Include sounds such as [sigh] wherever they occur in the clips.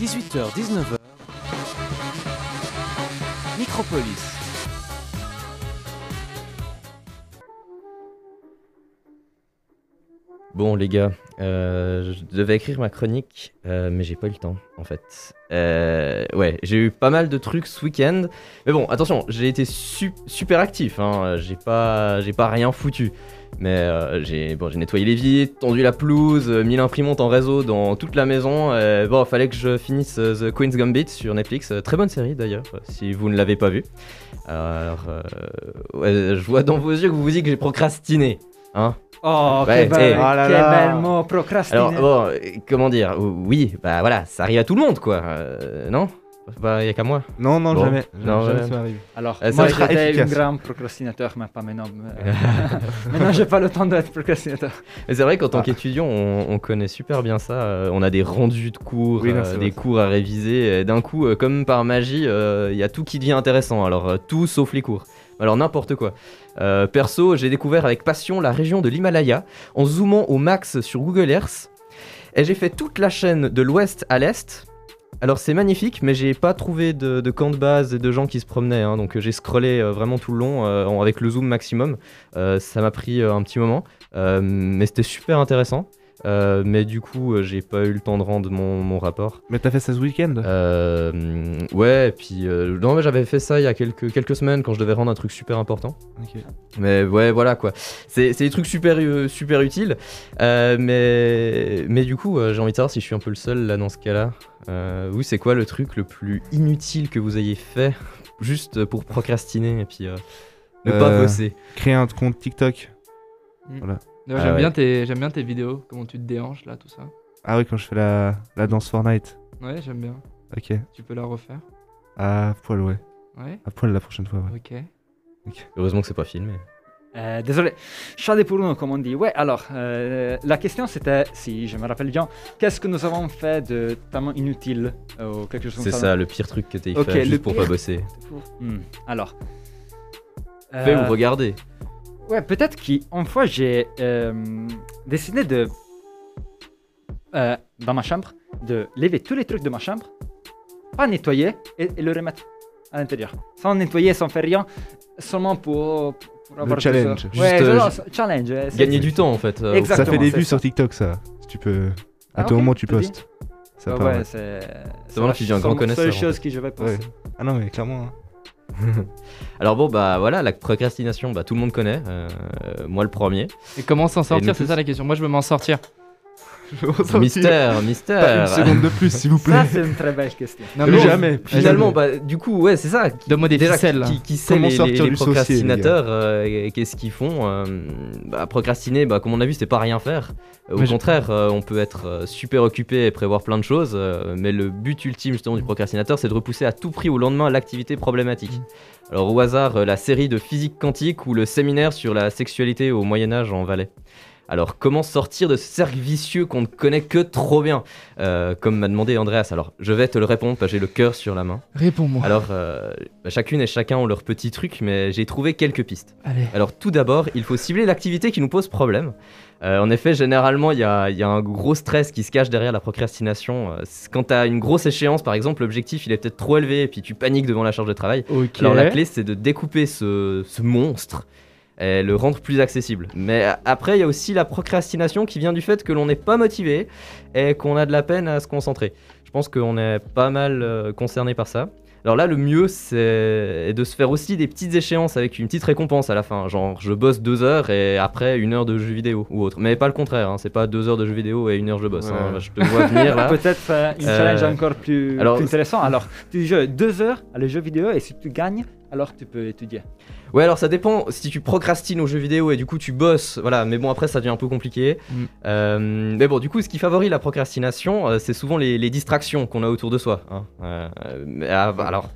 18h, 19h. Micropolis. Bon les gars, euh, je devais écrire ma chronique, euh, mais j'ai pas eu le temps en fait. Euh, ouais, j'ai eu pas mal de trucs ce week-end, mais bon, attention, j'ai été su- super actif, hein, j'ai pas, rien foutu. Mais j'ai nettoyé les vitres, tendu la pelouse, mis l'imprimante en réseau dans toute la maison. bon, fallait que je finisse The Queen's Gambit sur Netflix, très bonne série d'ailleurs, si vous ne l'avez pas vue. Alors, je vois dans vos yeux que vous vous dites que j'ai procrastiné, hein Oh, Ouais, quel bel, eh. Oh là quel là. bel mot, procrastiner. Alors bon, euh, comment dire Oui, bah voilà, ça arrive à tout le monde quoi. Euh, non Bah a qu'à moi. Non, non, Bon. jamais. Non, jamais jamais. ça m'arrive. Alors, Euh, moi j'étais un grand procrastinateur, [laughs] mais pas maintenant. mais- maintenant, j'ai pas le temps d'être procrastinateur. Mais c'est vrai qu'en tant Ah. qu'étudiant, on, on connaît super bien ça. euh, on a des rendus de cours, Oui, non, euh, des vrai. cours à réviser. Et d'un coup, euh, comme par magie, il y a tout qui devient intéressant. Alors euh, tout sauf les cours. Alors n'importe quoi. Euh, perso, j'ai découvert avec passion la région de l'Himalaya en zoomant au max sur Google Earth. Et j'ai fait toute la chaîne de l'ouest à l'est. Alors c'est magnifique, mais j'ai pas trouvé de, camp de base et de gens qui se promenaient. hein. donc euh, j'ai scrollé euh, vraiment tout le long avec le zoom maximum. Ça m'a pris un petit moment, mais c'était super intéressant. Euh, mais du coup, euh, j'ai pas eu le temps de rendre mon, mon rapport. Mais t'as fait ça ce week-end? Euh, ouais, et puis euh, non, mais j'avais fait ça il y a quelques, quelques semaines quand je devais rendre un truc super important. Ok. Mais ouais, voilà quoi. C'est c'est des trucs super, super utiles. Euh, mais, mais du coup, euh, j'ai envie de savoir si je suis un peu le seul là dans ce cas-là. Euh, vous, c'est quoi le truc le plus inutile que vous ayez fait juste pour procrastiner et puis euh, ne pas bosser? Créer un compte TikTok. Ouais, Ah j'aime ouais. bien, tes- j'aime bien tes vidéos, comment tu te déhanches là, tout ça. Ah oui, quand je fais la, la danse Fortnite. Ouais, j'aime bien. Ok. Tu peux la refaire. À poil, ouais. Ouais, À poil la prochaine fois, ouais. ok. Heureusement que c'est pas filmé. Euh, désolé, chat pour nous, comme on dit. Ouais, alors, euh, la question c'était, si je me rappelle bien, qu'est-ce que nous avons fait de tellement inutile euh, ou quelque chose comme C'est ça ça le pire truc que t'aies Ok, fait le juste pour pire. pas bosser. Hmm, Alors. Fais Euh, ou regardez. Ouais, peut-être qu'une fois j'ai euh, décidé de. euh, dans ma chambre, de lever tous les trucs de ma chambre, pas nettoyer et, et le remettre à l'intérieur. Sans nettoyer, sans faire rien, seulement pour. pour avoir challenge. Ouais, Juste, euh, non, challenge. ouais, c'est- Gagner du temps en fait. euh, Exactement. Ça fait des c'est vues ça. sur TikTok, ça. Si tu peux. À Ah, tout ok, moment, tu tu dis. postes. Ça part, ouais, ouais. c'est. vraiment la un grand seule- connaisseur, seule en chose que je vais. Ouais. Ah non, mais clairement. hein. [laughs] Alors bon bah voilà la procrastination bah tout le monde connaît euh, moi le premier Et comment s'en sortir, c'est ça la question. Moi, je veux m'en sortir. [laughs] mystère Pas une mystère seconde de plus, s'il vous plaît. Ça, c'est une très belle question. Non, Mais mais jamais. finalement bah du coup ouais c'est ça qui- Donne-moi des déjà ficelles, qui, là. qui, sait Comment les, sortir les- les procrastinateurs euh, et qu'est-ce qu'ils font euh, bah, procrastiner bah comme on a vu c'est pas rien faire au Mais je- contraire euh, on peut être euh, super occupé et prévoir plein de choses euh, mais le but ultime justement du procrastinateur c'est de repousser à tout prix au lendemain l'activité problématique alors au hasard euh, la série de physique quantique ou le séminaire sur la sexualité au Moyen Âge en Valais alors comment sortir de ce cercle vicieux qu'on ne connaît que trop bien Euh, Comme m'a demandé Andreas, alors je vais te le répondre parce que j'ai le cœur sur la main. Réponds-moi. Alors euh, bah, chacune et chacun ont leur petit truc mais j'ai trouvé quelques pistes. Allez. Alors tout d'abord, il faut cibler l'activité qui nous pose problème. Euh, en effet, généralement, il y a, il y a un gros stress qui se cache derrière la procrastination. Euh, quand tu as une grosse échéance, par exemple, l'objectif il est peut-être trop élevé et puis tu paniques devant la charge de travail. Ok. Alors la clé, c'est de découper ce, ce monstre et le rendre plus accessible. Mais après, il y a aussi la procrastination qui vient du fait que l'on n'est pas motivé et qu'on a de la peine à se concentrer. Je pense qu'on est pas mal euh, concerné par ça. Alors là, le mieux, c'est de se faire aussi des petites échéances avec une petite récompense à la fin. Genre, je bosse deux heures et après une heure de jeu vidéo ou autre. Mais pas le contraire, hein, c'est pas deux heures de jeu vidéo et une heure je bosse. hein. Je te vois venir là. [laughs] Peut-être euh, une Euh, challenge encore plus, alors- plus intéressant. Alors, tu joues deux heures à les jeux vidéo et si tu gagnes, alors tu peux étudier. Ouais, alors ça dépend si tu procrastines aux jeux vidéo et du coup tu bosses, voilà, mais bon après ça devient un peu compliqué. Mm. Euh, mais bon, du coup, ce qui favorise la procrastination, euh, c'est souvent les, les distractions qu'on a autour de soi. hein. Euh, mais, alors,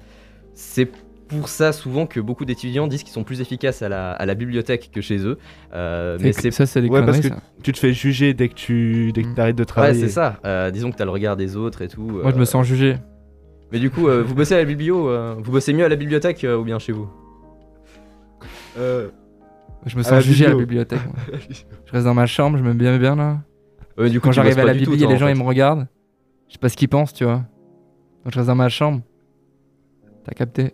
c'est pour ça souvent que beaucoup d'étudiants disent qu'ils sont plus efficaces à la, à la bibliothèque que chez eux. Euh, mais c'est ça, c'est des Ouais, parce que ça. tu te fais juger dès que tu dès que Mm. t'arrêtes de ouais, travailler. c'est ça. Euh, disons que t'as le regard des autres et tout. Moi, je me sens jugé. Mais du coup, euh, vous bossez à la biblio, euh, vous bossez mieux à la bibliothèque euh, ou bien chez vous Euh, Je me sens la jugé à la biblio. bibliothèque. moi. [laughs] Je reste dans ma chambre, je me mets bien bien là. Ouais, du coup, Quand tu j'arrive bosses à pas la du tout, bibli et toi, les en gens fait. ils me regardent. Je sais pas ce qu'ils pensent, tu vois. Je reste dans ma chambre. T'as capté?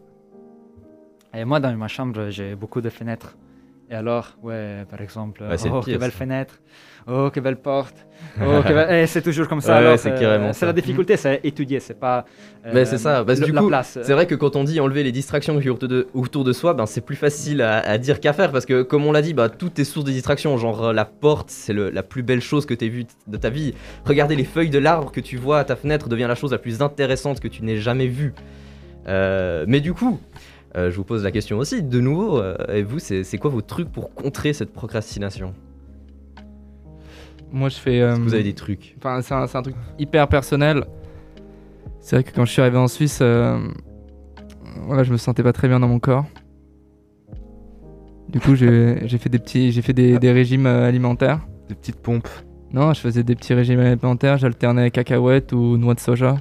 Et moi, dans ma chambre, j'ai beaucoup de fenêtres. Et alors, ouais, par exemple, Ouais, oh, pire, que belle ça. fenêtre, oh, que belle porte, [laughs] oh, que belle- Et c'est toujours comme ça. Ouais, c'est euh, la difficulté, c'est étudier, c'est pas. euh, Mais c'est ça, parce que le- du coup. C'est vrai que quand on dit enlever les distractions autour de, soi, ben c'est plus facile à, à dire qu'à faire parce que comme on l'a dit, bah tout est source de distraction. Genre euh, la porte, c'est la plus belle chose que tu aies vue de ta vie. Regarder les feuilles de l'arbre que tu vois à ta fenêtre devient la chose la plus intéressante que tu n'aies jamais vue. Euh, mais du coup, je vous pose la question aussi, de nouveau, euh, et vous, c'est quoi vos trucs pour contrer cette procrastination? Moi, je fais. Est-ce euh, que Vous avez des trucs? Enfin, c'est un, truc hyper personnel. C'est vrai que quand je suis arrivé en Suisse, euh, voilà, je me sentais pas très bien dans mon corps. Du coup, j'ai fait des petits, j'ai fait des, des régimes euh, alimentaires. Des petites pompes. Non, je faisais des petits régimes alimentaires. J'alternais cacahuètes ou noix de soja.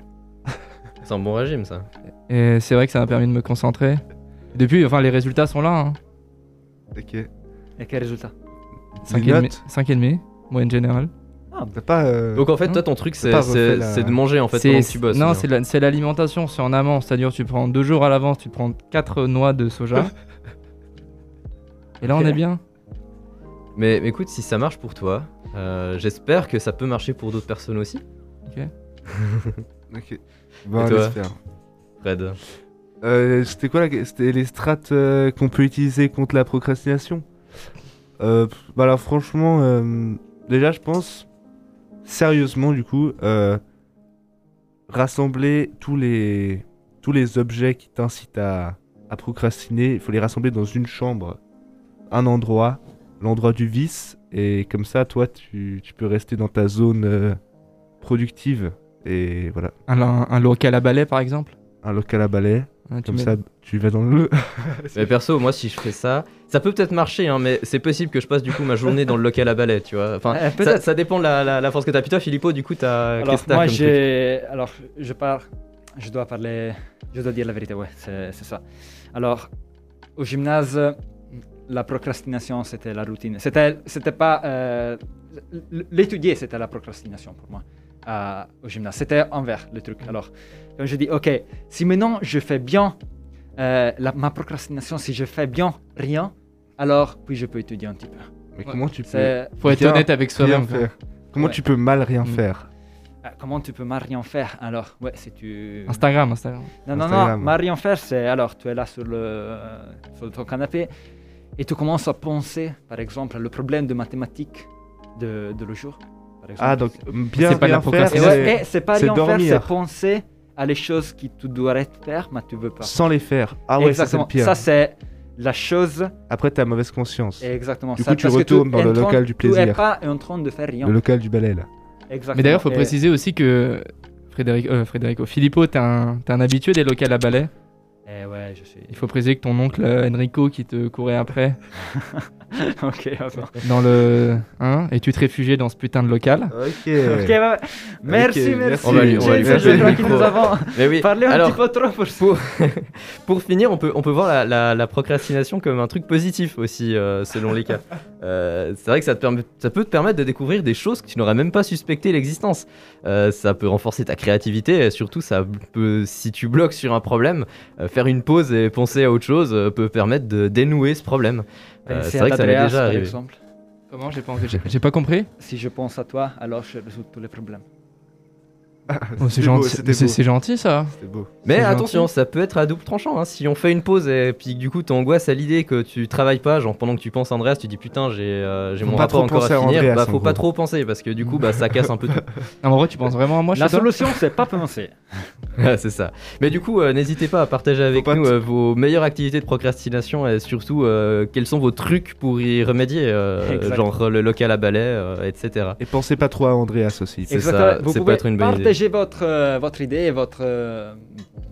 C'est un bon régime ça. Et c'est vrai que ça m'a permis de me concentrer. Depuis, enfin, les résultats sont là. Hein. Ok. Et quel résultat? 5,5, Des notes? 5,5, moyenne générale. T'as pas. euh, Donc en fait, Hein toi, ton truc, c'est la- de manger en fait C'est- pendant que tu bosses. Non, c'est la- c'est l'alimentation, c'est en amont. C'est-à-dire, tu prends deux jours à l'avance, tu prends quatre noix de soja. [laughs] Et là, on Ok. est bien. Mais, mais écoute, si ça marche pour toi, euh, j'espère que ça peut marcher pour d'autres personnes aussi. Ok. [laughs] Bon, Et toi laisse faire. Fred. Euh, C'était quoi la... C'était les strates euh, qu'on peut utiliser contre la procrastination? Euh, bah alors franchement, euh, déjà je pense, sérieusement du coup, rassembler tous les, tous les objets qui t'incitent à, à procrastiner, il faut les rassembler dans une chambre, un endroit, l'endroit du vice, et comme ça toi tu, tu peux rester dans ta zone productive. Et voilà, Un, un local à balai, par exemple? un local à balai, Tu comme ça tu vas dans le... [laughs] Mais perso, moi, si je fais ça, ça peut peut-être marcher, hein, mais c'est possible que je passe du coup ma journée dans le local à balai, tu vois. Enfin, Euh, ça, dépend de la, la, la force que t'as. Puis toi, Filippo, du coup, t'as. Alors moi j'ai, alors je pars, je dois parler, je dois dire la vérité, ouais, c'est ça. Alors au gymnase, la procrastination c'était la routine, c'était pas euh, l'étudier c'était la procrastination pour moi au gymnase, c'était envers le truc. Alors quand je dis ok, si maintenant je fais bien euh, la- ma procrastination, si je fais bien rien, alors puis je peux étudier un petit peu. Mais comment tu peux... Faut être honnête avec rien soi-même. faire. Comment Ouais. tu peux mal rien Mm. faire ah, comment tu peux mal rien faire alors? Ouais, si tu Instagram, Instagram. Non, non, non, Instagram. Marion Fer, c'est alors tu es là sur, le, sur ton canapé et tu commences à penser, par exemple, le problème de mathématiques de, de le jour. Ah, donc bien C'est pas la rien faire, Et, procrastination. ouais, c'est et c'est pas c'est rien faire, dormir. c'est penser à les choses qui tu devrais faire, mais tu veux pas. sans les faire. Ah ouais, ça c'est le exactement. pire. Ça, c'est la chose. Après, t'as mauvaise conscience. Exactement. Du ça, coup, tu parce que retournes dans es le train- local du Tu es plaisir. pas en train de faire rien. Le local du balai là. Exactement. Mais d'ailleurs, faut Et- préciser aussi que Frédéric, euh, Frédérico, Filippo, t'es un, t'es un habitué des locales à balai? Eh ouais, je. Il faut préciser que ton oncle euh, Enrico qui te courait après [laughs] ok, attends. dans le. Hein, et tu te réfugiais dans ce putain de local? Ok. Ok, bah, merci, merci. On va lui- on va lui James, passer je le crois que micro. nous avons Mais oui. parlé un Alors, petit peu trop pour pour, [laughs] pour finir, on peut, on peut voir la, la- la procrastination comme un truc positif aussi, euh, selon les cas. Euh, c'est vrai que ça, te permet, ça peut te permettre de découvrir des choses que tu n'aurais même pas suspecté l'existence. Euh, ça peut renforcer ta créativité et surtout, ça peut, si tu bloques sur un problème, euh, faire une pause et penser à autre chose euh, peut permettre de dénouer ce problème. Euh, Penser c'est vrai que ça m'est déjà par arrivé. exemple. Comment? J'ai pas, j'ai pas compris. Si je pense à toi, alors je résous tous les problèmes. Oh, c'est gentil, c'est gentil ça. Beau. Mais attention, gentil. ça peut être à double tranchant. hein. Si on fait une pause et puis du coup t'angoisses à l'idée que tu travailles pas, genre pendant que tu penses à Andreas, tu dis putain j'ai euh, mon pas rapport encore à à finir, Andreas, bah faut pas trop penser parce que du coup bah ça casse un peu tout. Non, [laughs] en vrai, tu penses vraiment à moi La solution, c'est pas penser. [laughs] C'est ça. Mais du coup, euh, n'hésitez pas à partager avec pas nous euh, vos meilleures activités de procrastination et surtout euh, quels sont vos trucs pour y remédier, euh, genre le local à balai, euh, etc. Et pensez pas trop à Andreas aussi. C'est ça, Vous c'est pouvez peut-être une bonne idée. Partager votre, euh, votre idée et votre, euh,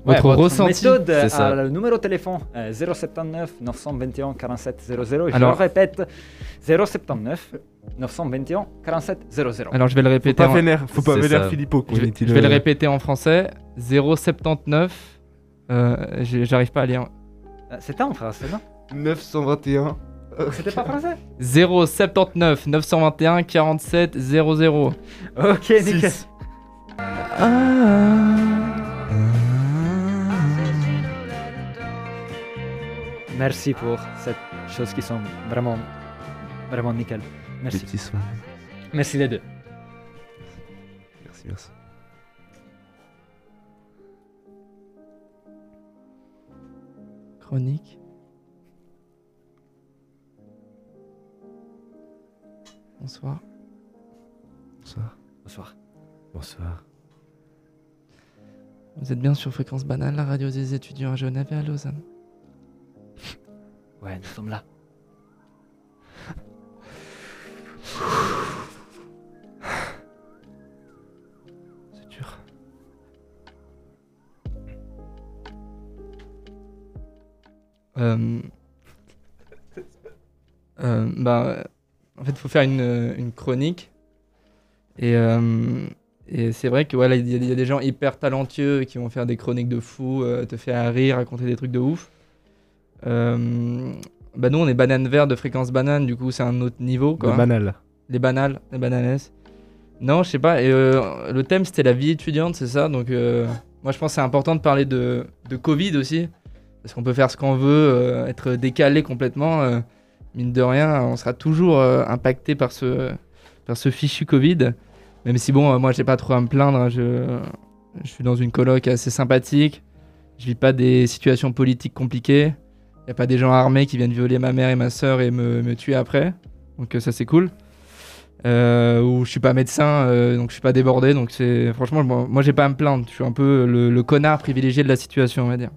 Votre ressenti, méthode ça. le numéro de téléphone euh, 079 921 47 00. Je Alors- le répète 079 921 47 00. Alors je vais le Faut répéter. pas en- vénère, faut pas vénère ça. Filippo. Je vais, je vais le répéter en français. 079. Euh, j'ai- J'arrive pas à lire. Euh, C'était en français, non 921. C'était pas français? 079 921 47 00. Ok, nickel. Ah. Merci pour cette chose qui sont vraiment, vraiment nickel. Merci. Merci les deux. Merci, merci. Chronique. Bonsoir. Bonsoir. Bonsoir. Bonsoir. Vous êtes bien sur Fréquence Banale, la radio des étudiants à Genève et à Lausanne. Ouais, nous sommes là. C'est dur. Euh, euh, bah, en fait, il faut faire une, euh, une chronique. Et, euh, et c'est vrai que voilà, il y, a- il y a des gens hyper talentueux qui vont faire des chroniques de fou, euh, te faire rire, raconter des trucs de ouf. Euh, bah nous, on est banane vert de fréquence banane, du coup, c'est un autre niveau. Quoi. Banal. Les banales, les bananes. Non, je sais pas. Et, euh, le thème c'était la vie étudiante, c'est ça. Donc, euh, moi je pense que c'est important de parler de, de Covid aussi. Parce qu'on peut faire ce qu'on veut, être décalé complètement. mine de rien, on sera toujours impacté par ce, par ce fichu Covid. Même si, bon, euh, moi j'ai pas trop à me plaindre. hein, je, je suis dans une coloc assez sympathique. Je vis pas des situations politiques compliquées. Il a pas des gens armés qui viennent violer ma mère et ma soeur et me, me tuer après. Donc, euh, ça c'est cool euh, où je suis pas médecin, euh, donc je suis pas débordé. Donc c'est franchement, moi, moi, j'ai pas à me plaindre. Je suis un peu le, le connard privilégié de la situation, on va dire.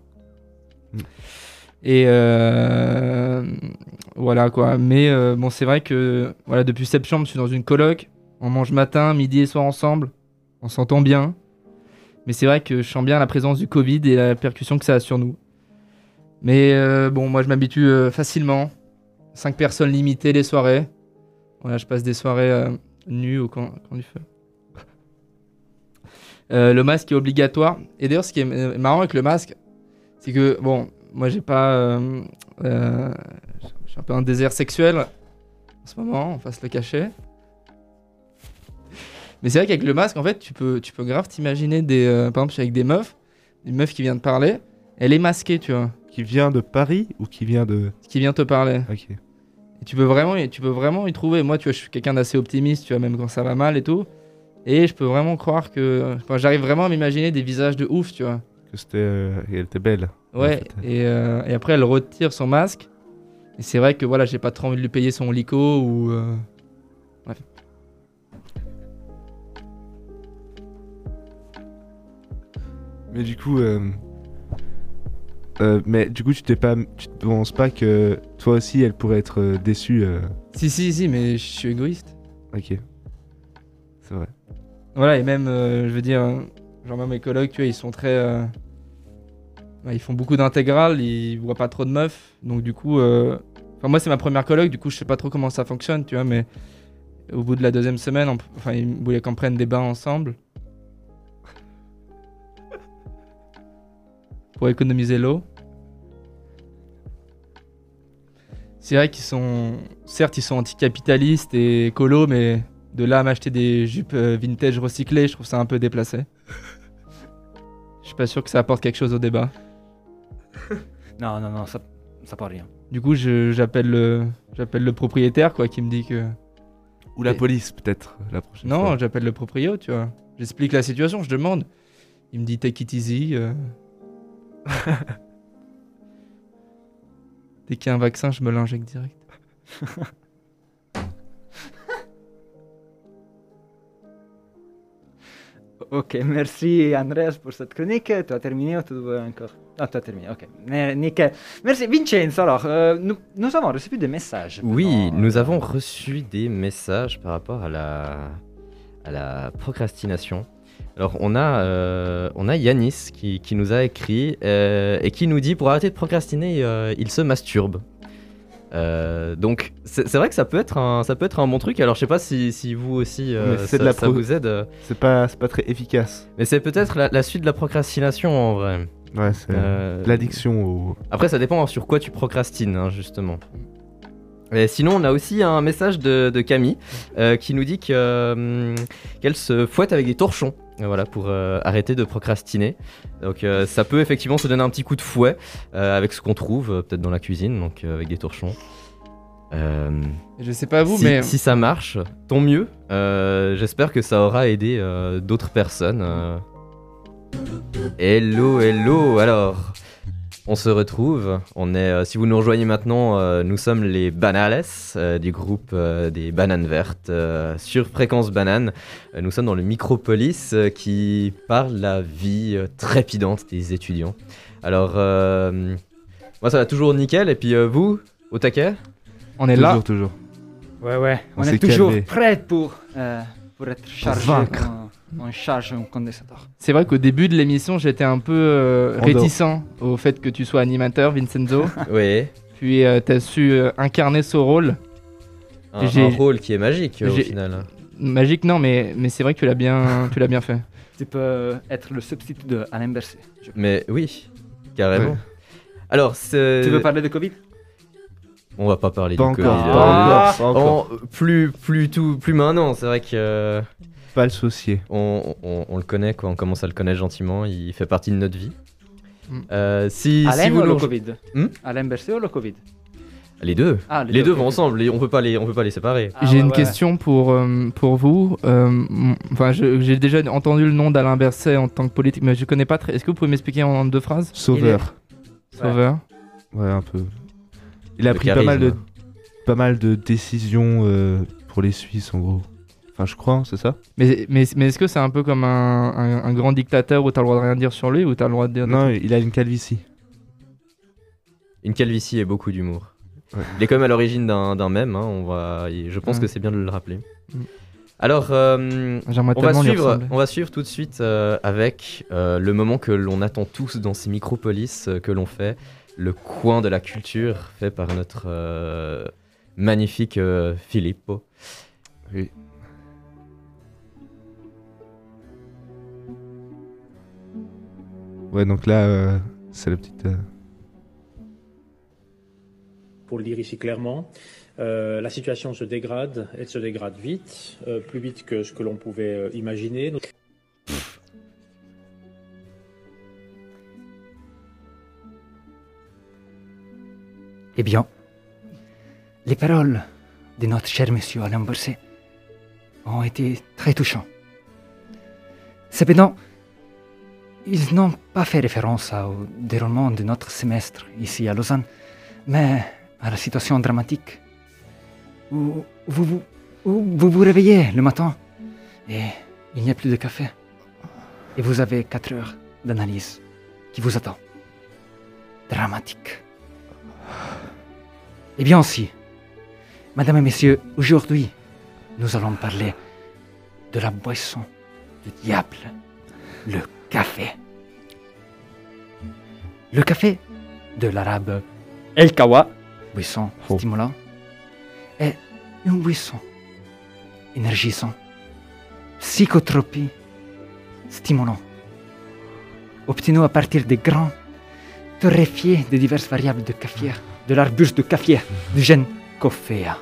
Mm. Et euh, voilà quoi. Mais euh, bon, c'est vrai que voilà, depuis septembre, je suis dans une coloc. On mange matin, midi et soir ensemble. On s'entend bien. Mais c'est vrai que je sens bien la présence du Covid et la percussion que ça a sur nous. Mais euh, bon, moi je m'habitue euh, facilement. Cinq personnes limitées les soirées. Voilà, je passe des soirées euh, nues au camp, du feu. [laughs] Le masque est obligatoire. Et d'ailleurs, ce qui est marrant avec le masque, c'est que, bon, moi j'ai pas. je un peu un désert sexuel en ce moment, on va le cacher. Mais c'est vrai qu'avec le masque, en fait, tu peux, tu peux grave t'imaginer des. euh, par exemple, je suis avec des meufs, une meuf qui vient de parler, elle est masquée, tu vois, Qui vient de Paris ou qui vient de. qui vient te parler. Ok. Et tu peux vraiment, y- tu peux vraiment y trouver. Moi, tu vois, je suis quelqu'un d'assez optimiste, tu vois, même quand ça va mal et tout. Et je peux vraiment croire que. enfin, J'arrive vraiment à m'imaginer des visages de ouf, tu vois. Que c'était. euh, et elle était belle. Ouais. En fait. Et, euh, et après, elle retire son masque. Et c'est vrai que voilà, j'ai pas trop envie de lui payer son lico ou. euh, Mais du coup. euh, euh, mais du coup, tu t'es pas, tu te penses pas que toi aussi, elle pourrait être euh, déçue. euh, Si, si, si, mais je suis égoïste. Ok. C'est vrai. Voilà, et même, euh, je veux dire, genre même mes colocs, tu vois, ils sont très. euh, ils font beaucoup d'intégrales, ils voient pas trop de meufs. Donc, du coup. euh, Enfin, moi, c'est ma première coloc, du coup, je sais pas trop comment ça fonctionne, tu vois, mais au bout de la deuxième semaine, on- enfin, ils voulaient qu'on prenne des bains ensemble. Pour économiser l'eau. C'est vrai qu'ils sont. Certes, ils sont anticapitalistes et écolos, mais de là à m'acheter des jupes euh, vintage recyclées, je trouve ça un peu déplacé. Je suis pas sûr que ça apporte quelque chose au débat. [laughs] Non, non, non, ça, ça pas rien. Du coup, j'appelle le, j'appelle le propriétaire, quoi, qui me dit que. Ou la Et- police, peut-être, la prochaine Non, j'appelle le proprio, tu vois. J'explique la situation, je demande. Il me dit take it easy. euh. Dès qu'il y a un vaccin, je me l'injecte direct. Ok, merci Andreas pour cette chronique. Tu as terminé ou tu dois encore? Ah, tu as terminé, ok. Nickel. Merci Vincenzo. Alors, euh, nous, nous avons reçu des messages. Oui, pendant, nous avons reçu des messages par rapport à la, à la procrastination. Alors, on a, euh, on a Yanis qui, qui nous a écrit euh, et qui nous dit pour arrêter de procrastiner, euh, il se masturbe. Donc, c'est vrai que ça peut, être un, ça peut être un bon truc. Alors, je sais pas si, si vous aussi ça, de la ça pro- vous aide. C'est pas, c'est pas très efficace. Mais c'est peut-être la, la suite de la procrastination en vrai. Ouais, c'est l'addiction au. Après, ça dépend sur quoi tu procrastines, hein, justement. Et sinon, on a aussi un message de, de Camille euh, qui nous dit que, euh, qu'elle se fouette avec des torchons voilà, pour euh, arrêter de procrastiner. Donc euh, ça peut effectivement se donner un petit coup de fouet euh, avec ce qu'on trouve, euh, peut-être dans la cuisine, donc euh, avec des torchons. Euh, Je sais pas vous, si, mais si ça marche, tant mieux. Euh, J'espère que ça aura aidé euh, d'autres personnes. euh. Hello, hello. Alors, on se retrouve. On est, euh, si vous nous rejoignez maintenant, euh, nous sommes les Banales euh, du groupe euh, des Bananes Vertes euh, sur Fréquence Banane. Euh, nous sommes dans le Micropolis euh, qui parle de la vie euh, trépidante des étudiants. Alors, euh, moi ça va toujours nickel. Et puis euh, vous, au taquet? On est toujours, là. toujours. Ouais, ouais. On On, est toujours calmé. prêt pour, euh, pour être chargé. On charge un condensateur. C'est vrai qu'au début de l'émission, j'étais un peu euh, En réticent au fait que tu sois animateur, Vincenzo. [laughs] Oui. Puis euh, t'as su euh, incarner ce rôle. Un, J'ai- un rôle qui est magique euh, au final. Magique, non, mais, mais c'est vrai que tu l'as bien, tu l'as bien fait. Tu peux être le substitut de Alain Berset. Mais oui, carrément. Ouais. Alors, Tu veux parler de Covid? On va pas parler Pas du encore, Covid. pas euh, encore, pas encore. en- plus, plus, tout, plus maintenant. C'est vrai que euh, Pas le saucier. on, on- on le connaît, quoi. On commence à le connaître gentiment. Il fait partie de notre vie. Mm. Euh, si, Alain si vous ou le Covid Hmm Alain Berset ou le Covid les deux, Ah, les deux vont ensemble. les- On peut pas les, on peut pas les séparer. Ah, j'ai ouais, une ouais. question pour, euh, pour vous. Euh, Enfin, j'ai déjà entendu le nom d'Alain Berset en tant que politique, mais je connais pas très. Est-ce que vous pouvez m'expliquer en deux phrases? Sauveur. Sauveur. Ouais, un peu. Il a pris pas mal, de, pas mal de décisions euh, pour les Suisses, en gros. Enfin, je crois, hein, c'est ça? Mais, mais, mais est-ce que c'est un peu comme un, un- un grand dictateur où t'as le droit de rien dire sur lui ou t'as le droit de dire Non, il a une calvitie. Une calvitie et beaucoup d'humour. Ouais. Il est quand même à l'origine d'un d'un mème. hein, On va, je pense Mm. que c'est bien de le rappeler. Mm. Alors. euh, On va, suivre, on va suivre tout de suite euh, avec euh, le moment que l'on attend tous dans ces micropolis euh, que l'on fait, le coin de la culture fait par notre euh, magnifique euh, Filippo. Oui. Ouais, donc là, euh, c'est la petite. euh, Pour le dire ici clairement, euh, la situation se dégrade, elle se dégrade vite, euh, plus vite que ce que l'on pouvait euh, imaginer. Eh bien, les paroles de notre cher monsieur Alain Berset ont été très touchantes. Cependant, ils n'ont pas fait référence au déroulement de notre semestre ici à Lausanne, mais à la situation dramatique où vous vous, où vous, vous réveillez le matin et il n'y a plus de café. Et vous avez 4 heures d'analyse qui vous attend. Dramatique. Eh bien aussi, Madame et Messieurs, aujourd'hui, nous allons parler de la boisson du diable, le café. Le café, de l'arabe El Kawa, boisson Oh. stimulant, est une boisson énergisante, psychotropie, stimulant, obtenue à partir des grains torréfiés de diverses variables de café, de l'arbuste de café, du gène Coffea.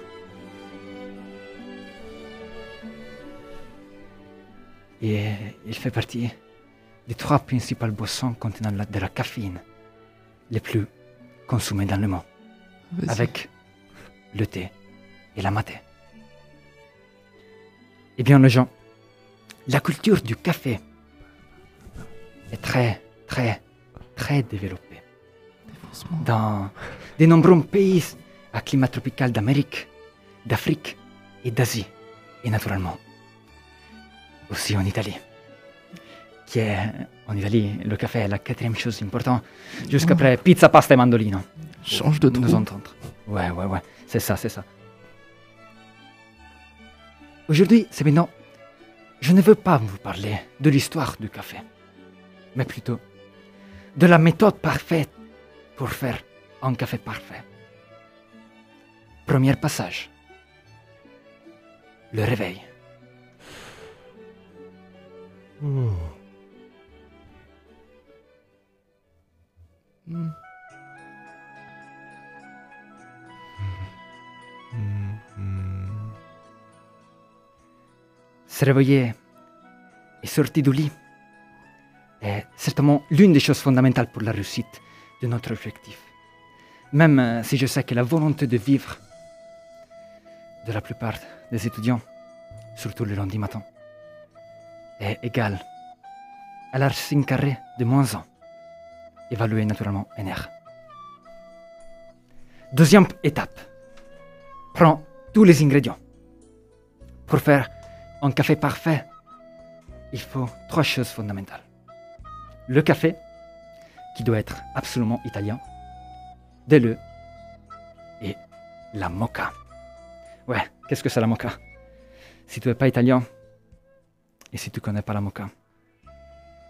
Et il fait partie des trois principales boissons contenant de la caféine les plus consommées dans le monde, avec le thé et la maté. Eh bien, les gens, la culture du café est très, très, très développée dans de nombreux pays à climat tropical d'Amérique, d'Afrique et d'Asie, et naturellement aussi en Italie. Qui est, en Italie, le café est la quatrième chose importante, jusqu'après pizza, pasta et mandolino. Change de Nous trou. entendre. Ouais, ouais, ouais, c'est ça, c'est ça. Aujourd'hui, c'est maintenant, je ne veux pas vous parler de l'histoire du café, mais plutôt de la méthode parfaite pour faire un café parfait. Premier passage. Le réveil. Se réveiller et sortie du lit est certainement l'une des choses fondamentales pour la réussite de notre objectif. Même euh, si je sais que la volonté de vivre de la plupart des étudiants, surtout le lundi matin, est égale à la racine de moins 1, évaluée naturellement en R. Deuxième étape. Prends tous les ingrédients. Pour faire un café parfait, il faut trois choses fondamentales. Le café, qui doit être absolument italien, des l'œufs et la mocha. Ouais, qu'est-ce que c'est la mocha Si tu n'es pas italien et si tu connais pas la mocha,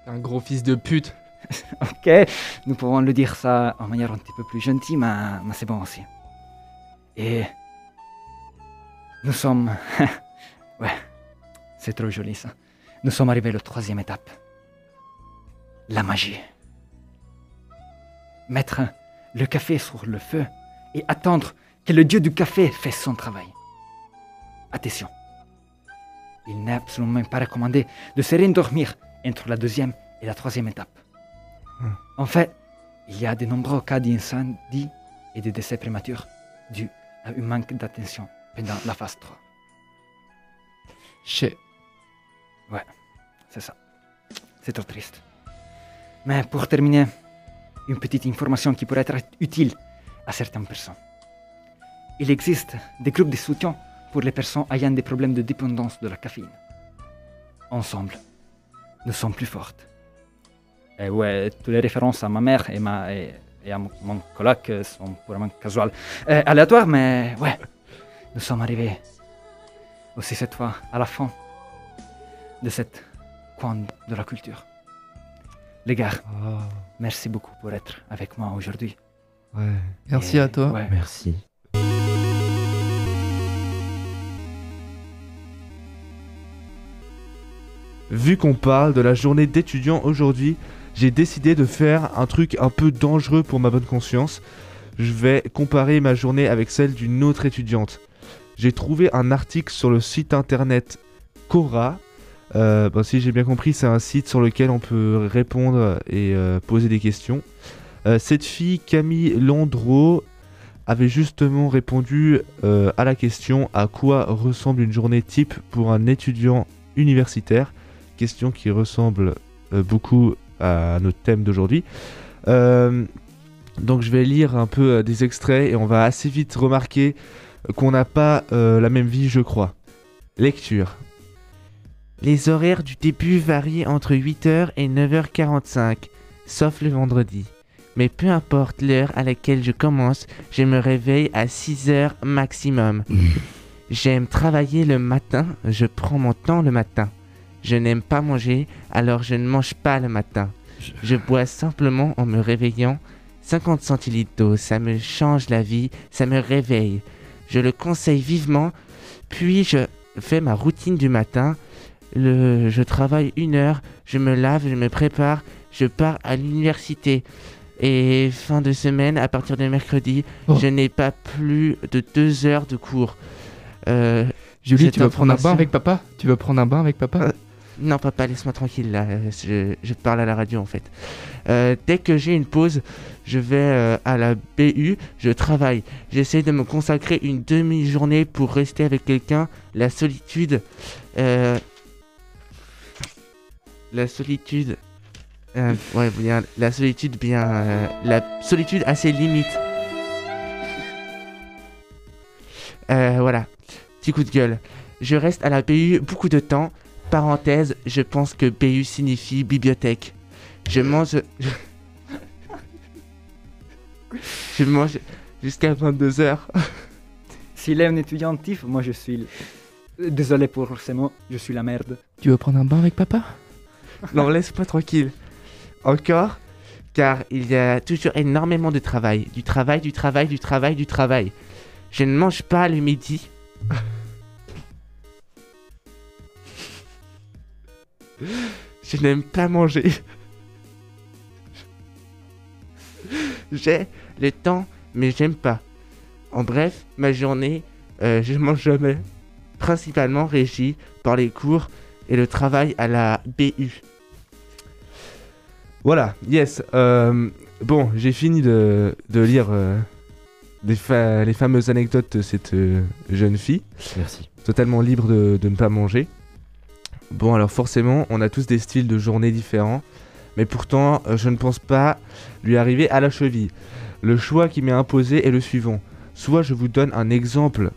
T'es un gros fils de pute. [laughs] ok, nous pouvons le dire ça en manière un petit peu plus gentille, mais, mais c'est bon aussi. Et nous sommes... [laughs] ouais, c'est trop joli ça. Nous sommes arrivés à la troisième étape. La magie. Mettre le café sur le feu et attendre que le dieu du café fasse son travail. Attention. Il n'est absolument pas recommandé de se rendormir entre la deuxième et la troisième étape. En fait, il y a de nombreux cas d'incendie et de décès prématurés dus à un manque d'attention pendant la phase 3. Chez. C'est ça. C'est trop triste. Mais pour terminer, une petite information qui pourrait être utile à certaines personnes. Il existe des groupes de soutien pour les personnes ayant des problèmes de dépendance de la caféine. Ensemble, nous sommes plus fortes. Et ouais, toutes les références à ma mère et, ma, et, à mon, mon coloc euh, sont purement casuales. Euh, aléatoires, mais ouais, nous sommes arrivés aussi cette fois à la fin de cette coin de la culture. Les gars, Ah, merci beaucoup pour être avec moi aujourd'hui. ouais. Merci Et- à toi. ouais. Merci. Vu qu'on parle de la journée d'étudiants aujourd'hui, j'ai décidé de faire un truc un peu dangereux pour ma bonne conscience. Je vais comparer ma journée avec celle d'une autre étudiante. J'ai trouvé un article sur le site internet Cora. Euh, bon, si j'ai bien compris, c'est un site sur lequel on peut répondre et euh, poser des questions. Euh, cette fille, Camille Landreau, avait justement répondu à la question à quoi ressemble une journée type pour un étudiant universitaire? Question qui ressemble beaucoup à notre thème d'aujourd'hui. Donc je vais lire un peu des extraits et on va assez vite remarquer qu'on n'a pas la même vie, je crois. Lecture. Les horaires du début varient entre 8h et 9h45, sauf le vendredi. Mais peu importe l'heure à laquelle je commence, je me réveille à 6h maximum. J'aime travailler le matin, je prends mon temps le matin. Je n'aime pas manger, alors je ne mange pas le matin. Je bois simplement en me réveillant. 50 centilitres d'eau, ça me change la vie, ça me réveille. Je le conseille vivement. Puis je fais ma routine du matin. Le, je travaille une heure, je me lave, je me prépare, je pars à l'université. Et fin de semaine, à partir de mercredi, Oh. je n'ai pas plus de deux heures de cours. Euh, Julie, tu vas prendre un bain avec papa? Tu vas prendre un bain avec papa? Euh, Non, papa, laisse-moi tranquille là. euh, Je, je parle à la radio en fait. Euh, dès que j'ai une pause, je vais euh, à la BU, je travaille. J'essaie de me consacrer une demi-journée pour rester avec quelqu'un. La solitude. Euh, la solitude. euh, ouais, bien. La solitude, bien. euh, la solitude a ses limites. Euh, voilà. Petit coup de gueule. Je reste à la BU beaucoup de temps. Parenthèse, je pense que BU signifie bibliothèque. Je mange. Je, je mange jusqu'à 22h. S'il est un étudiant tif, moi je suis. l- Désolé pour ces mots, je suis la merde. Tu veux prendre un bain avec papa? [laughs] Non, laisse-moi tranquille. Encore Car il y a toujours énormément de travail. Du travail, du travail, du travail, du travail. Je ne mange pas le midi. Je n'aime pas manger. J'ai le temps, mais j'aime pas. En bref, ma journée, euh, je mange jamais. Principalement régie par les cours et le travail à la BU. Voilà, yes. euh, bon, j'ai fini de, de lire euh, les, fa- les fameuses anecdotes de cette euh, jeune fille, Merci. totalement libre de, de ne pas manger. Bon, alors forcément, on a tous des styles de journée différents, mais pourtant, euh, je ne pense pas lui arriver à la cheville. Le choix qui m'est imposé est le suivant. Soit je vous donne un exemple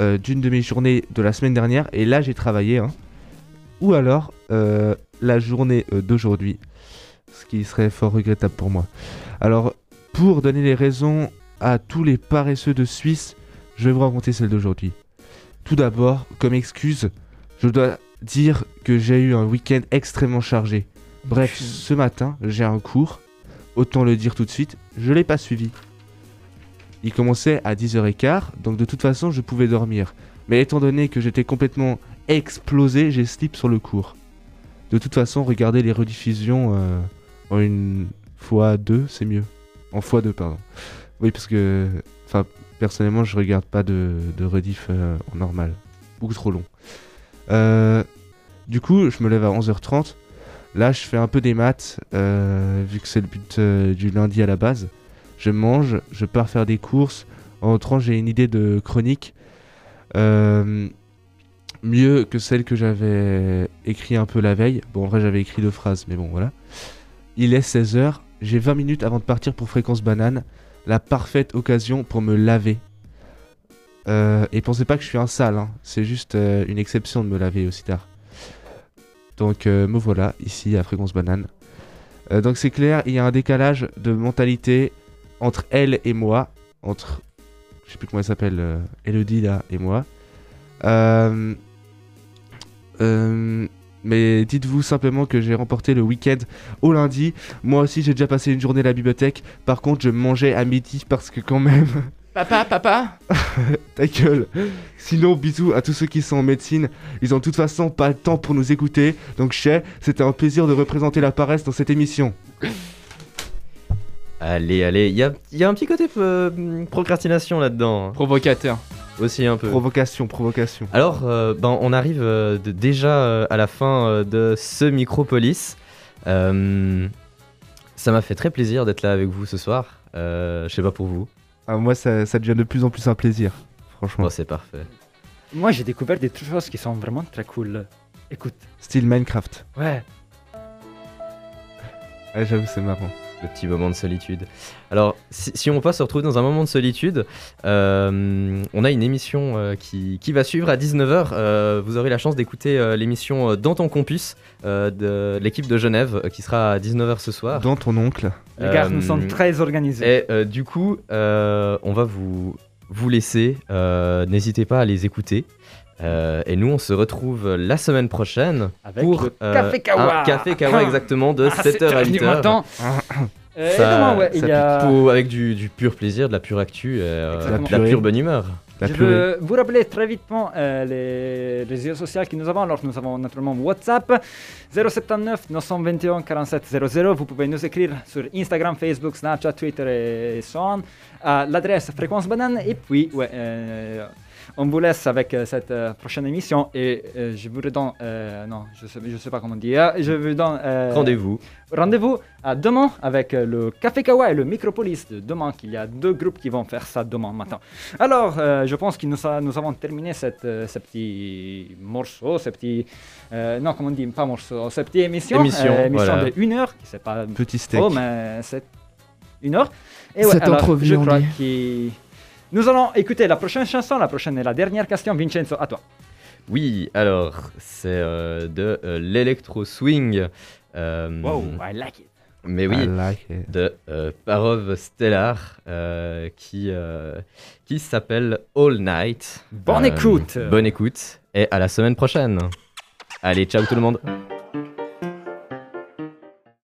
euh, d'une de mes journées de la semaine dernière, et là j'ai travaillé, hein. Ou alors euh, la journée euh, d'aujourd'hui, ce qui serait fort regrettable pour moi. Alors, pour donner les raisons à tous les paresseux de Suisse, je vais vous raconter celle d'aujourd'hui. Tout d'abord, comme excuse, je dois dire que j'ai eu un week-end extrêmement chargé. Bref, ce matin, j'ai un cours, autant le dire tout de suite, je l'ai pas suivi. Il commençait à 10h15, donc de toute façon, je pouvais dormir. Mais étant donné que j'étais complètement explosé, j'ai slip sur le cours. De toute façon, regarder les rediffusions euh, en une fois deux, c'est mieux. En fois deux, pardon. Oui, parce que, enfin, personnellement, je regarde pas de, rediff euh, en normal. Beaucoup trop long. Euh, du coup, je me lève à 11h30. Là, je fais un peu des maths, vu que c'est le but du lundi à la base. Je mange, je pars faire des courses. En rentrant, j'ai une idée de chronique. Mieux que celle que j'avais écrit un peu la veille. Bon, en vrai, j'avais écrit deux phrases, mais bon, voilà. Il est 16h. J'ai 20 minutes avant de partir pour Fréquence Banane. La parfaite occasion pour me laver. Euh, et pensez pas que je suis un sale, hein. c'est juste euh, une exception de me laver aussi tard. Donc euh, me voilà ici à Fréquence Banane. Donc c'est clair, il y a un décalage de mentalité entre elle et moi, entre je sais plus comment elle s'appelle, Elodie là et moi. Euh, mais dites-vous simplement que j'ai remporté le week-end au lundi. Moi aussi j'ai déjà passé une journée à la bibliothèque. Par contre je mangeais à midi parce que quand même... [laughs] Papa, papa [laughs] Ta gueule. Sinon, bisous à tous ceux qui sont en médecine. Ils ont de toute façon pas le temps pour nous écouter. Donc, chez, c'était un plaisir de représenter la paresse dans cette émission. Allez, allez, il y a, y a un petit côté euh, procrastination là-dedans, hein. Provocateur. aussi un peu. Provocation, provocation. Alors, euh, ben, on arrive euh, de- déjà euh, à la fin euh, de ce Micropolis. Euh, ça m'a fait très plaisir d'être là avec vous ce soir. Euh, je sais pas pour vous. Ah, moi, ça, ça devient de plus en plus un plaisir. Franchement. Bon, c'est parfait. Moi, j'ai découvert des choses qui sont vraiment très cool. Écoute. Style Minecraft. Ouais. Ouais, j'avoue, c'est marrant. Le petit moment de solitude. Alors, si, si on peut se retrouver dans un moment de solitude, euh, on a une émission euh, qui, qui va suivre à 19h. Euh, vous aurez la chance d'écouter euh, l'émission Dans ton campus euh, de l'équipe de Genève euh, qui sera à 19h ce soir. Dans ton oncle. Les gars, Euh, nous sommes très organisés. Et euh, du coup, euh, on va vous, vous laisser. Euh, N'hésitez pas à les écouter. Euh, et nous, on se retrouve la semaine prochaine Avec pour le euh, Café Kawa. un Café Kawa exactement de Ah, 7h à 7h du 8h. matin. Euh, Ça- ouais, ça il y a... Pour- avec du, du pur plaisir, de la pure actu, et, euh, de la pure bonne humeur. La je purée. veux vous rappeler très vite euh, les réseaux sociaux que nous avons. Alors, nous avons naturellement WhatsApp 079 921 47 00. Vous pouvez nous écrire sur Instagram, Facebook, Snapchat, Twitter et so on. À l'adresse Fréquence Banane. Et puis, ouais, euh, on vous laisse avec euh, cette euh, prochaine émission. Et euh, je vous redonne. euh, non, je ne sais, je sais pas comment dire. Je vous donne. euh, Rendez-vous. Rendez-vous à demain avec euh, le Café Kawa et le Micropolis de demain, qu'il y a deux groupes qui vont faire ça demain matin. Alors, euh, je pense que nous, a- nous avons terminé cette, euh, ce petit morceau, ce petit... euh, non, comment on dit, pas morceau, cette petite émission. Émission, euh, émission voilà. de une heure, qui c'est pas Petit steak. trop, mais c'est une heure. Et Cette alors, entrevue, je crois dit. Nous allons écouter la prochaine chanson, la prochaine et la dernière question. Vincenzo, à toi. Oui, alors, c'est euh, de euh, l'électro swing. euh, I like it. Mais oui, I like it. de euh, Parov Stellar euh, qui, euh, qui s'appelle All Night. Bonne Euh, écoute. Bonne écoute et à la semaine prochaine. Allez, ciao tout le monde.